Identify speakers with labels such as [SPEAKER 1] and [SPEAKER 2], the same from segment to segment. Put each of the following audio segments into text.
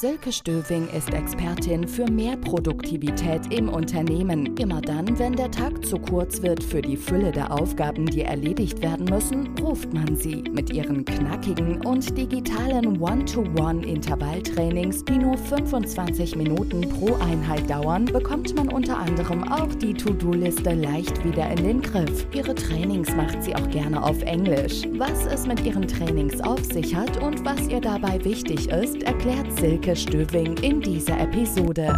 [SPEAKER 1] Silke Stöving ist Expertin für mehr Produktivität im Unternehmen. Immer dann, wenn der Tag zu kurz wird für die Fülle der Aufgaben, die erledigt werden müssen, ruft man sie. Mit ihren knackigen und digitalen One-to-One-Intervalltrainings, die nur 25 Minuten pro Einheit dauern, bekommt man unter anderem auch die To-Do-Liste leicht wieder in den Griff. Ihre Trainings macht sie auch gerne auf Englisch. Was es mit ihren Trainings auf sich hat und was ihr dabei wichtig ist, erklärt Silke Silke Stöving in dieser Episode.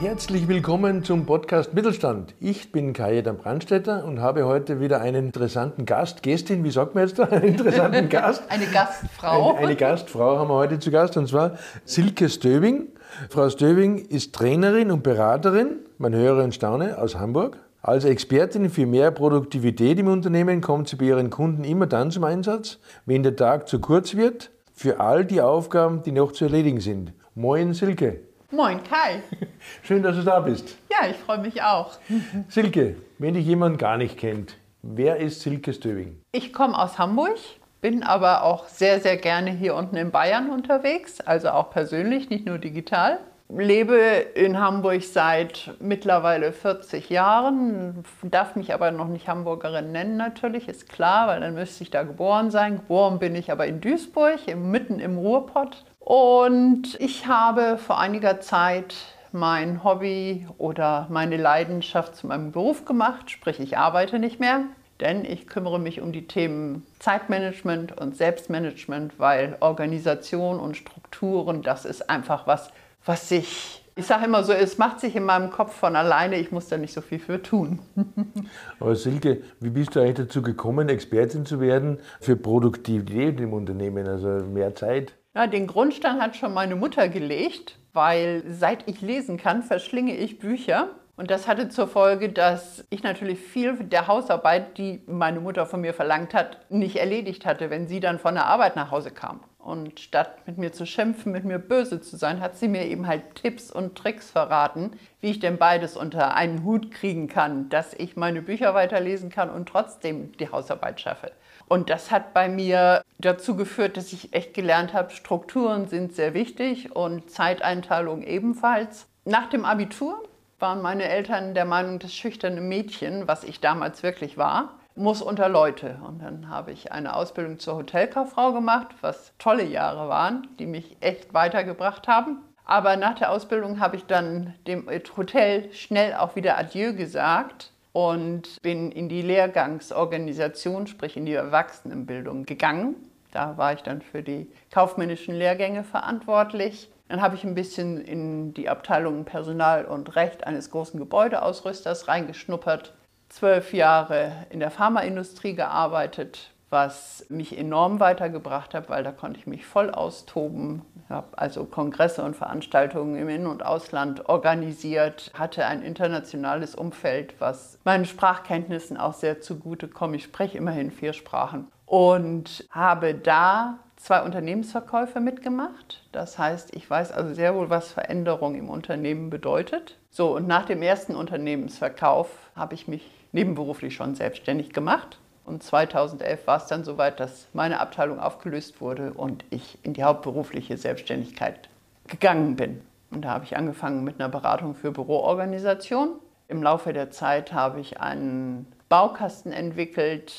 [SPEAKER 2] Herzlich willkommen zum Podcast Mittelstand. Ich bin Kajetan Brandstetter und habe heute wieder einen interessanten Gast, Gästin, wie sagt man jetzt da? Einen interessanten Gast.
[SPEAKER 3] eine Gastfrau.
[SPEAKER 2] Eine, eine, Gastfrau haben wir heute zu Gast und zwar Silke Stöving. Frau Stöving ist Trainerin und Beraterin, man höre und staune, aus Hamburg. Als Expertin für mehr Produktivität im Unternehmen kommt sie bei ihren Kunden immer dann zum Einsatz, wenn der Tag zu kurz wird, für all die Aufgaben, die noch zu erledigen sind. Moin Silke.
[SPEAKER 3] Moin Kai.
[SPEAKER 2] Schön, dass du da bist.
[SPEAKER 3] Ja, ich freue mich auch.
[SPEAKER 2] Silke, wenn dich jemand gar nicht kennt, wer ist Silke Stöving?
[SPEAKER 3] Ich komme aus Hamburg, bin aber auch sehr, sehr gerne hier unten in Bayern unterwegs, also auch persönlich, nicht nur digital. Lebe in Hamburg seit mittlerweile 40 Jahren, darf mich aber noch nicht Hamburgerin nennen natürlich, ist klar, weil dann müsste ich da geboren sein. Geboren bin ich aber in Duisburg, mitten im Ruhrpott. Und ich habe vor einiger Zeit mein Hobby oder meine Leidenschaft zu meinem Beruf gemacht, sprich ich arbeite nicht mehr, denn ich kümmere mich um die Themen Zeitmanagement und Selbstmanagement, weil Organisation und Strukturen, das ist einfach was, was sich, ich sage immer so, es macht sich in meinem Kopf von alleine, ich muss da nicht so viel für tun.
[SPEAKER 2] Aber Silke, wie bist du eigentlich dazu gekommen, Expertin zu werden für Produktivität im Unternehmen, also mehr Zeit?
[SPEAKER 3] Ja, den Grundstein hat schon meine Mutter gelegt, weil seit ich lesen kann, verschlinge ich Bücher. Und das hatte zur Folge, dass ich natürlich viel der Hausarbeit, die meine Mutter von mir verlangt hat, nicht erledigt hatte, wenn sie dann von der Arbeit nach Hause kam. Und statt mit mir zu schimpfen, mit mir böse zu sein, hat sie mir eben halt Tipps und Tricks verraten, wie ich denn beides unter einen Hut kriegen kann, dass ich meine Bücher weiterlesen kann und trotzdem die Hausarbeit schaffe. Und das hat bei mir dazu geführt, dass ich echt gelernt habe, Strukturen sind sehr wichtig und Zeiteinteilung ebenfalls. Nach dem Abitur waren meine Eltern der Meinung, das schüchterne Mädchen, was ich damals wirklich war, muss unter Leute. Und dann habe ich eine Ausbildung zur Hotelkauffrau gemacht, was tolle Jahre waren, die mich echt weitergebracht haben. Aber nach der Ausbildung habe ich dann dem Hotel schnell auch wieder Adieu gesagt und bin in die Lehrgangsorganisation, sprich in die Erwachsenenbildung gegangen. Da war ich dann für die kaufmännischen Lehrgänge verantwortlich dann habe ich ein bisschen in die Abteilung Personal und Recht eines großen Gebäudeausrüsters reingeschnuppert. Zwölf Jahre in der Pharmaindustrie gearbeitet, was mich enorm weitergebracht hat, weil da konnte ich mich voll austoben. Ich habe also Kongresse und Veranstaltungen im In- und Ausland organisiert, hatte ein internationales Umfeld, was meinen Sprachkenntnissen auch sehr zugute kommt. Ich spreche immerhin vier Sprachen und habe da zwei Unternehmensverkäufe mitgemacht. Das heißt, ich weiß also sehr wohl, was Veränderung im Unternehmen bedeutet. So, und nach dem ersten Unternehmensverkauf habe ich mich nebenberuflich schon selbstständig gemacht. Und 2011 war es dann soweit, dass meine Abteilung aufgelöst wurde und ich in die hauptberufliche Selbstständigkeit gegangen bin. Und da habe ich angefangen mit einer Beratung für Büroorganisation. Im Laufe der Zeit habe ich einen Baukasten entwickelt,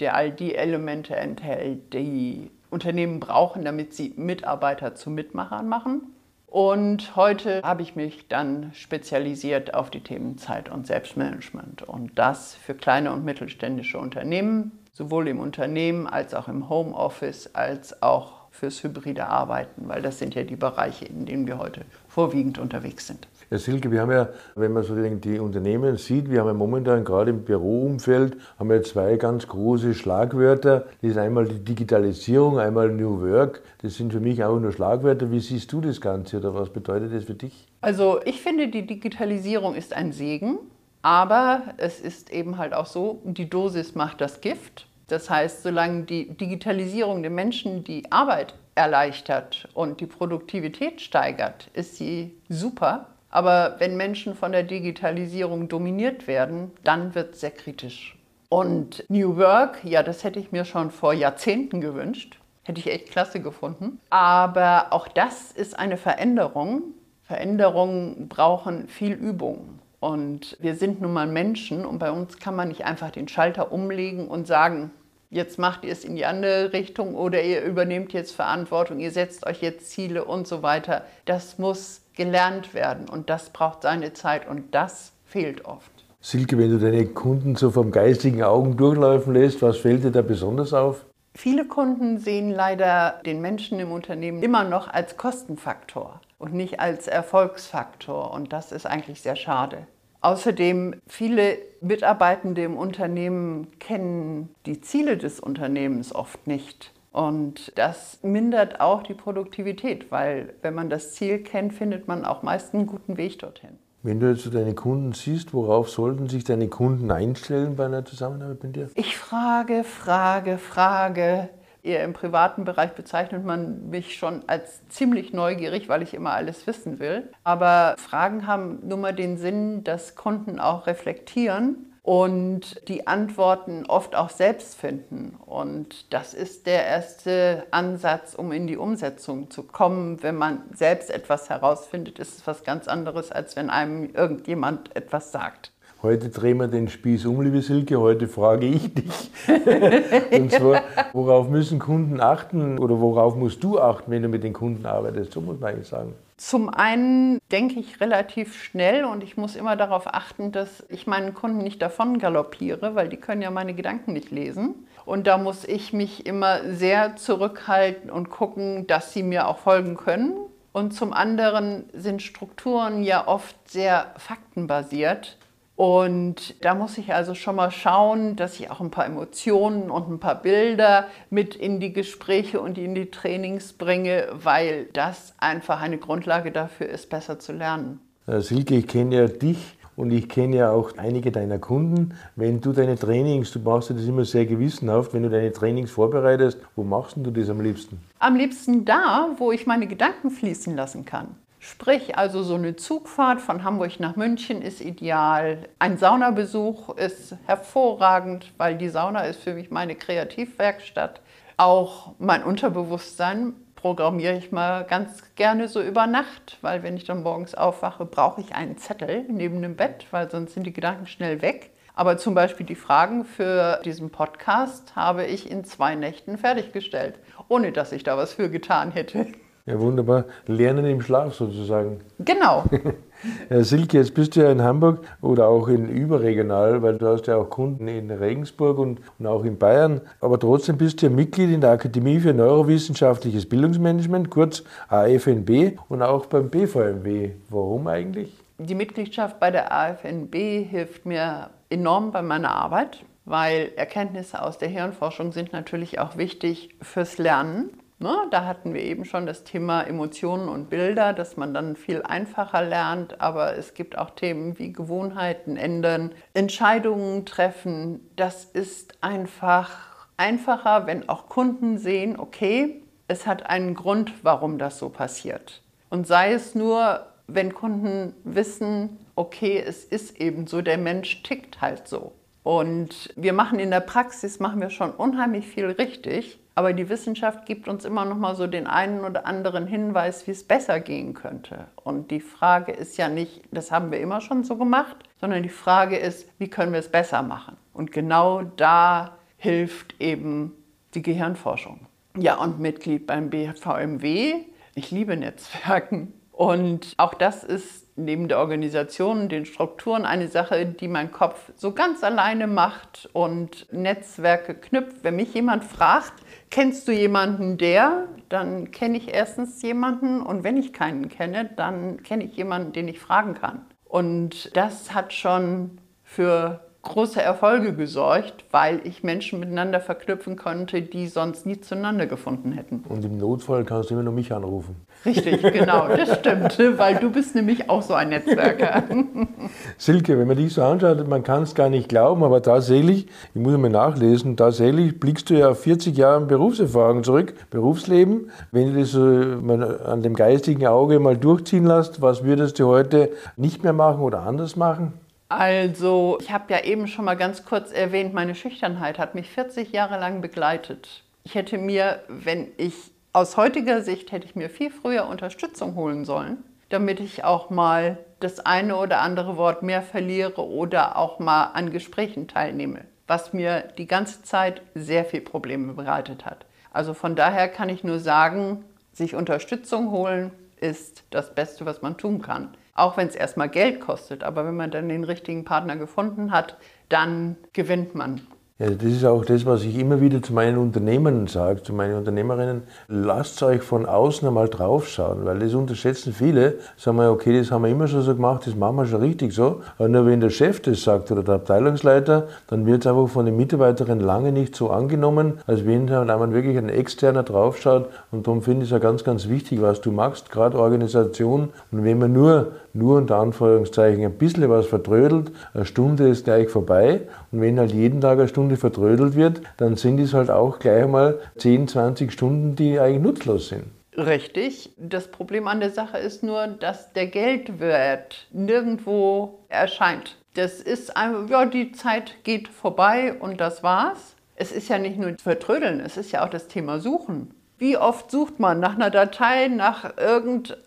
[SPEAKER 3] der all die Elemente enthält, die Unternehmen brauchen, damit sie Mitarbeiter zu Mitmachern machen. Und heute habe ich mich dann spezialisiert auf die Themen Zeit und Selbstmanagement und das für kleine und mittelständische Unternehmen, sowohl im Unternehmen als auch im Homeoffice als auch fürs hybride Arbeiten, weil das sind ja die Bereiche, in denen wir heute vorwiegend unterwegs sind.
[SPEAKER 2] Herr Silke, wir haben ja, wenn man so die Unternehmen sieht, wir haben ja momentan gerade im Büroumfeld haben wir zwei ganz große Schlagwörter. Das ist einmal die Digitalisierung, einmal New Work. Das sind für mich auch nur Schlagwörter. Wie siehst du das Ganze oder was bedeutet das für dich?
[SPEAKER 3] Also ich finde, die Digitalisierung ist ein Segen, Aber es ist eben halt auch so, die Dosis macht das Gift. Das heißt, solange die Digitalisierung den Menschen die Arbeit erleichtert und die Produktivität steigert, ist sie super. Aber wenn Menschen von der Digitalisierung dominiert werden, dann wird es sehr kritisch. Und New Work, ja, das hätte ich mir schon vor Jahrzehnten gewünscht. Hätte ich echt klasse gefunden. Aber auch das ist eine Veränderung. Veränderungen brauchen viel Übung. Und wir sind nun mal Menschen und bei uns kann man nicht einfach den Schalter umlegen und sagen, jetzt macht ihr es in die andere Richtung oder ihr übernehmt jetzt Verantwortung, ihr setzt euch jetzt Ziele und so weiter. Das muss gelernt werden und das braucht seine Zeit und das fehlt oft.
[SPEAKER 2] Silke, wenn du deine Kunden so vom geistigen Augen durchlaufen lässt, was fällt dir da besonders auf?
[SPEAKER 3] Viele Kunden sehen leider den Menschen im Unternehmen immer noch als Kostenfaktor und nicht als Erfolgsfaktor und das ist eigentlich sehr schade. Außerdem, viele Mitarbeitende im Unternehmen kennen die Ziele des Unternehmens oft nicht. Und das mindert auch die Produktivität, weil wenn man das Ziel kennt, findet man auch meist einen guten Weg dorthin.
[SPEAKER 2] Wenn du jetzt deine Kunden siehst, worauf sollten sich deine Kunden einstellen bei einer Zusammenarbeit mit dir?
[SPEAKER 3] Ich frage, frage, frage. Eher im privaten Bereich bezeichnet man mich schon als ziemlich neugierig, weil ich immer alles wissen will. Aber Fragen haben nun mal den Sinn, dass Kunden auch reflektieren und die Antworten oft auch selbst finden. Und das ist der erste Ansatz, um in die Umsetzung zu kommen. Wenn man selbst etwas herausfindet, ist es was ganz anderes, als wenn einem irgendjemand etwas sagt.
[SPEAKER 2] Heute drehen wir den Spieß um, liebe Silke. Heute frage ich dich. und zwar, worauf müssen Kunden achten oder worauf musst du achten, wenn du mit den Kunden arbeitest? So muss man eigentlich sagen.
[SPEAKER 3] Zum einen denke ich relativ schnell und ich muss immer darauf achten, dass ich meinen Kunden nicht davon galoppiere, weil die können ja meine Gedanken nicht lesen. Und da muss ich mich immer sehr zurückhalten und gucken, dass sie mir auch folgen können. Und zum anderen sind Strukturen ja oft sehr faktenbasiert. Und da muss ich also schon mal schauen, dass ich auch ein paar Emotionen und ein paar Bilder mit in die Gespräche und in die Trainings bringe, weil das einfach eine Grundlage dafür ist, besser zu lernen.
[SPEAKER 2] Silke, ich kenne ja dich und ich kenne ja auch einige deiner Kunden. Wenn du deine Trainings, du machst das immer sehr gewissenhaft, wenn du deine Trainings vorbereitest, wo machst du das am liebsten?
[SPEAKER 3] Am liebsten da, wo ich meine Gedanken fließen lassen kann. Sprich, also so eine Zugfahrt von Hamburg nach München ist ideal. Ein Saunabesuch ist hervorragend, weil die Sauna ist für mich meine Kreativwerkstatt. Auch mein Unterbewusstsein programmiere ich mal ganz gerne so über Nacht, weil wenn ich dann morgens aufwache, brauche ich einen Zettel neben dem Bett, weil sonst sind die Gedanken schnell weg. Aber zum Beispiel die Fragen für diesen Podcast habe ich in zwei Nächten fertiggestellt, ohne dass ich da was für getan hätte.
[SPEAKER 2] Ja, wunderbar. Lernen im Schlaf sozusagen.
[SPEAKER 3] Genau.
[SPEAKER 2] Silke, jetzt bist du ja in Hamburg oder auch in überregional, weil du hast ja auch Kunden in Regensburg und, und auch in Bayern. Aber trotzdem bist du ja Mitglied in der Akademie für Neurowissenschaftliches Bildungsmanagement, kurz AFNB, und auch beim BVMW. Warum eigentlich?
[SPEAKER 3] Die Mitgliedschaft bei der AFNB hilft mir enorm bei meiner Arbeit, weil Erkenntnisse aus der Hirnforschung sind natürlich auch wichtig fürs Lernen. Ne, da hatten wir eben schon das Thema Emotionen und Bilder, dass man dann viel einfacher lernt, aber es gibt auch Themen wie Gewohnheiten ändern, Entscheidungen treffen. Das ist einfach einfacher, wenn auch Kunden sehen, okay, es hat einen Grund, warum das so passiert. Und sei es nur, wenn Kunden wissen, okay, es ist eben so, der Mensch tickt halt so. Und wir machen in der Praxis, machen wir schon unheimlich viel richtig. Aber die Wissenschaft gibt uns immer noch mal so den einen oder anderen Hinweis, wie es besser gehen könnte. Und die Frage ist ja nicht, das haben wir immer schon so gemacht, sondern die Frage ist, wie können wir es besser machen? Und genau da hilft eben die Gehirnforschung. Ja, und Mitglied beim BVMW. Ich liebe Netzwerken. Und auch das ist neben der Organisation, den Strukturen eine Sache, die mein Kopf so ganz alleine macht und Netzwerke knüpft. Wenn mich jemand fragt, kennst du jemanden, der, dann kenne ich erstens jemanden und wenn ich keinen kenne, dann kenne ich jemanden, den ich fragen kann. Und das hat schon für große Erfolge gesorgt, weil ich Menschen miteinander verknüpfen konnte, die sonst nie zueinander gefunden hätten.
[SPEAKER 2] Und im Notfall kannst du immer nur mich anrufen.
[SPEAKER 3] Richtig, genau, das stimmt, weil du bist nämlich auch so ein Netzwerker.
[SPEAKER 2] Silke, wenn man dich so anschaut, man kann es gar nicht glauben, aber tatsächlich, ich muss mal nachlesen, tatsächlich blickst du ja auf 40 Jahre Berufserfahrung zurück, Berufsleben. Wenn du das so an dem geistigen Auge mal durchziehen lässt, was würdest du heute nicht mehr machen oder anders machen?
[SPEAKER 3] Also, ich habe ja eben schon mal ganz kurz erwähnt, meine Schüchternheit hat mich 40 Jahre lang begleitet. Ich hätte mir, wenn ich aus heutiger Sicht, hätte ich mir viel früher Unterstützung holen sollen, damit ich auch mal das eine oder andere Wort mehr verliere oder auch mal an Gesprächen teilnehme, was mir die ganze Zeit sehr viel Probleme bereitet hat. Also von daher kann ich nur sagen, sich Unterstützung holen ist das Beste, was man tun kann. Auch wenn es erstmal Geld kostet, aber wenn man dann den richtigen Partner gefunden hat, dann gewinnt man.
[SPEAKER 2] Ja, das ist auch das, was ich immer wieder zu meinen Unternehmern sage, zu meinen Unternehmerinnen. Lasst euch von außen einmal draufschauen, weil das unterschätzen viele. Sagen wir, okay, das haben wir immer schon so gemacht, das machen wir schon richtig so. Aber nur wenn der Chef das sagt oder der Abteilungsleiter, dann wird es einfach von den Mitarbeiterinnen lange nicht so angenommen, als wenn man wirklich ein Externer draufschaut. Und darum finde ich es ja ganz, ganz wichtig, was du machst, gerade Organisation. Und wenn man nur, nur unter Anführungszeichen ein bisschen was vertrödelt, eine Stunde ist gleich vorbei. Und wenn halt jeden Tag eine Stunde vertrödelt wird, dann sind es halt auch gleich einmal 10, 20 Stunden, die eigentlich nutzlos sind.
[SPEAKER 3] Richtig. Das Problem an der Sache ist nur, dass der Geldwert nirgendwo erscheint. Das ist einfach, ja, die Zeit geht vorbei und das war's. Es ist ja nicht nur Vertrödeln, es ist ja auch das Thema Suchen. Wie oft sucht man nach einer Datei, nach irgendeinem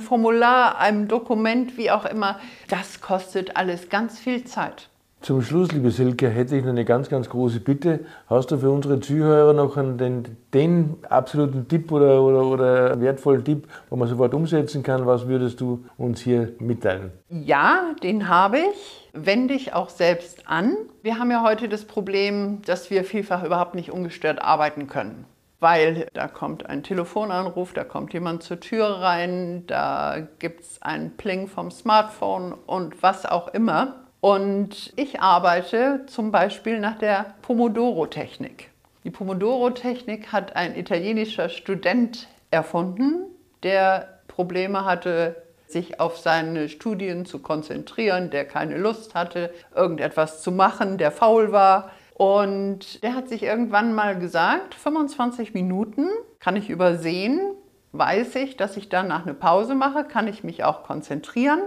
[SPEAKER 3] Formular, einem Dokument, wie auch immer? Das kostet alles ganz viel Zeit.
[SPEAKER 2] Zum Schluss, liebe Silke, hätte ich noch eine ganz, ganz große Bitte. Hast du für unsere Zuhörer noch den, den absoluten Tipp oder, oder, oder wertvollen Tipp, wo man sofort umsetzen kann? Was würdest du uns hier mitteilen?
[SPEAKER 3] Ja, den habe ich. Wende ich auch selbst an. Wir haben ja heute das Problem, dass wir vielfach überhaupt nicht ungestört arbeiten können weil da kommt ein Telefonanruf, da kommt jemand zur Tür rein, da gibt es einen Pling vom Smartphone und was auch immer. Und ich arbeite zum Beispiel nach der Pomodoro-Technik. Die Pomodoro-Technik hat ein italienischer Student erfunden, der Probleme hatte, sich auf seine Studien zu konzentrieren, der keine Lust hatte, irgendetwas zu machen, der faul war. Und der hat sich irgendwann mal gesagt, 25 Minuten kann ich übersehen, weiß ich, dass ich danach eine Pause mache, kann ich mich auch konzentrieren.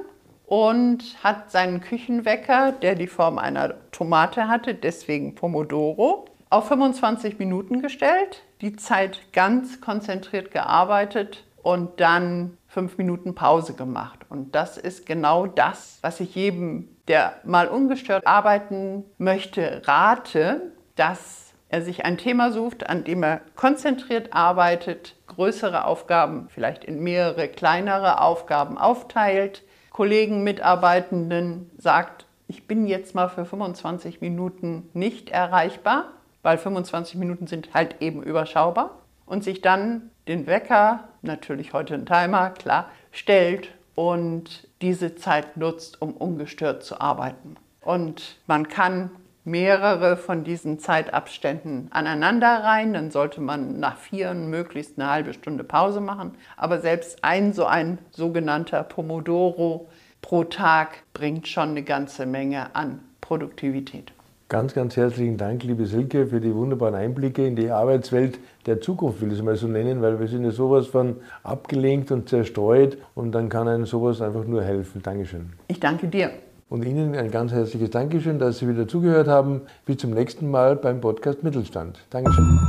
[SPEAKER 3] Und hat seinen Küchenwecker, der die Form einer Tomate hatte, deswegen Pomodoro, auf 25 Minuten gestellt, die Zeit ganz konzentriert gearbeitet und dann fünf Minuten Pause gemacht. Und das ist genau das, was ich jedem, der mal ungestört arbeiten möchte, rate, dass er sich ein Thema sucht, an dem er konzentriert arbeitet, größere Aufgaben vielleicht in mehrere kleinere Aufgaben aufteilt, Kollegen, Mitarbeitenden sagt, ich bin jetzt mal für 25 Minuten nicht erreichbar, weil 25 Minuten sind halt eben überschaubar und sich dann den Wecker, natürlich heute ein Timer, klar, stellt und diese Zeit nutzt, um ungestört zu arbeiten. Und man kann mehrere von diesen Zeitabständen aneinander rein, dann sollte man nach vier möglichst eine halbe Stunde Pause machen. Aber selbst ein so ein sogenannter Pomodoro pro Tag bringt schon eine ganze Menge an Produktivität.
[SPEAKER 2] Ganz, ganz herzlichen Dank, liebe Silke, für die wunderbaren Einblicke in die Arbeitswelt der Zukunft, will ich es mal so nennen, weil wir sind ja sowas von abgelenkt und zerstreut und dann kann einem sowas einfach nur helfen. Dankeschön.
[SPEAKER 3] Ich danke dir.
[SPEAKER 2] Und Ihnen ein ganz herzliches Dankeschön, dass Sie wieder zugehört haben. Bis zum nächsten Mal beim Podcast Mittelstand. Dankeschön.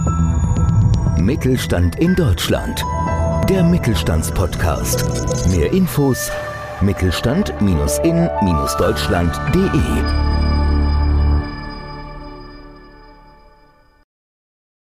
[SPEAKER 4] Mittelstand in Deutschland. Der Mittelstandspodcast. Mehr Infos mittelstand-in-deutschland.de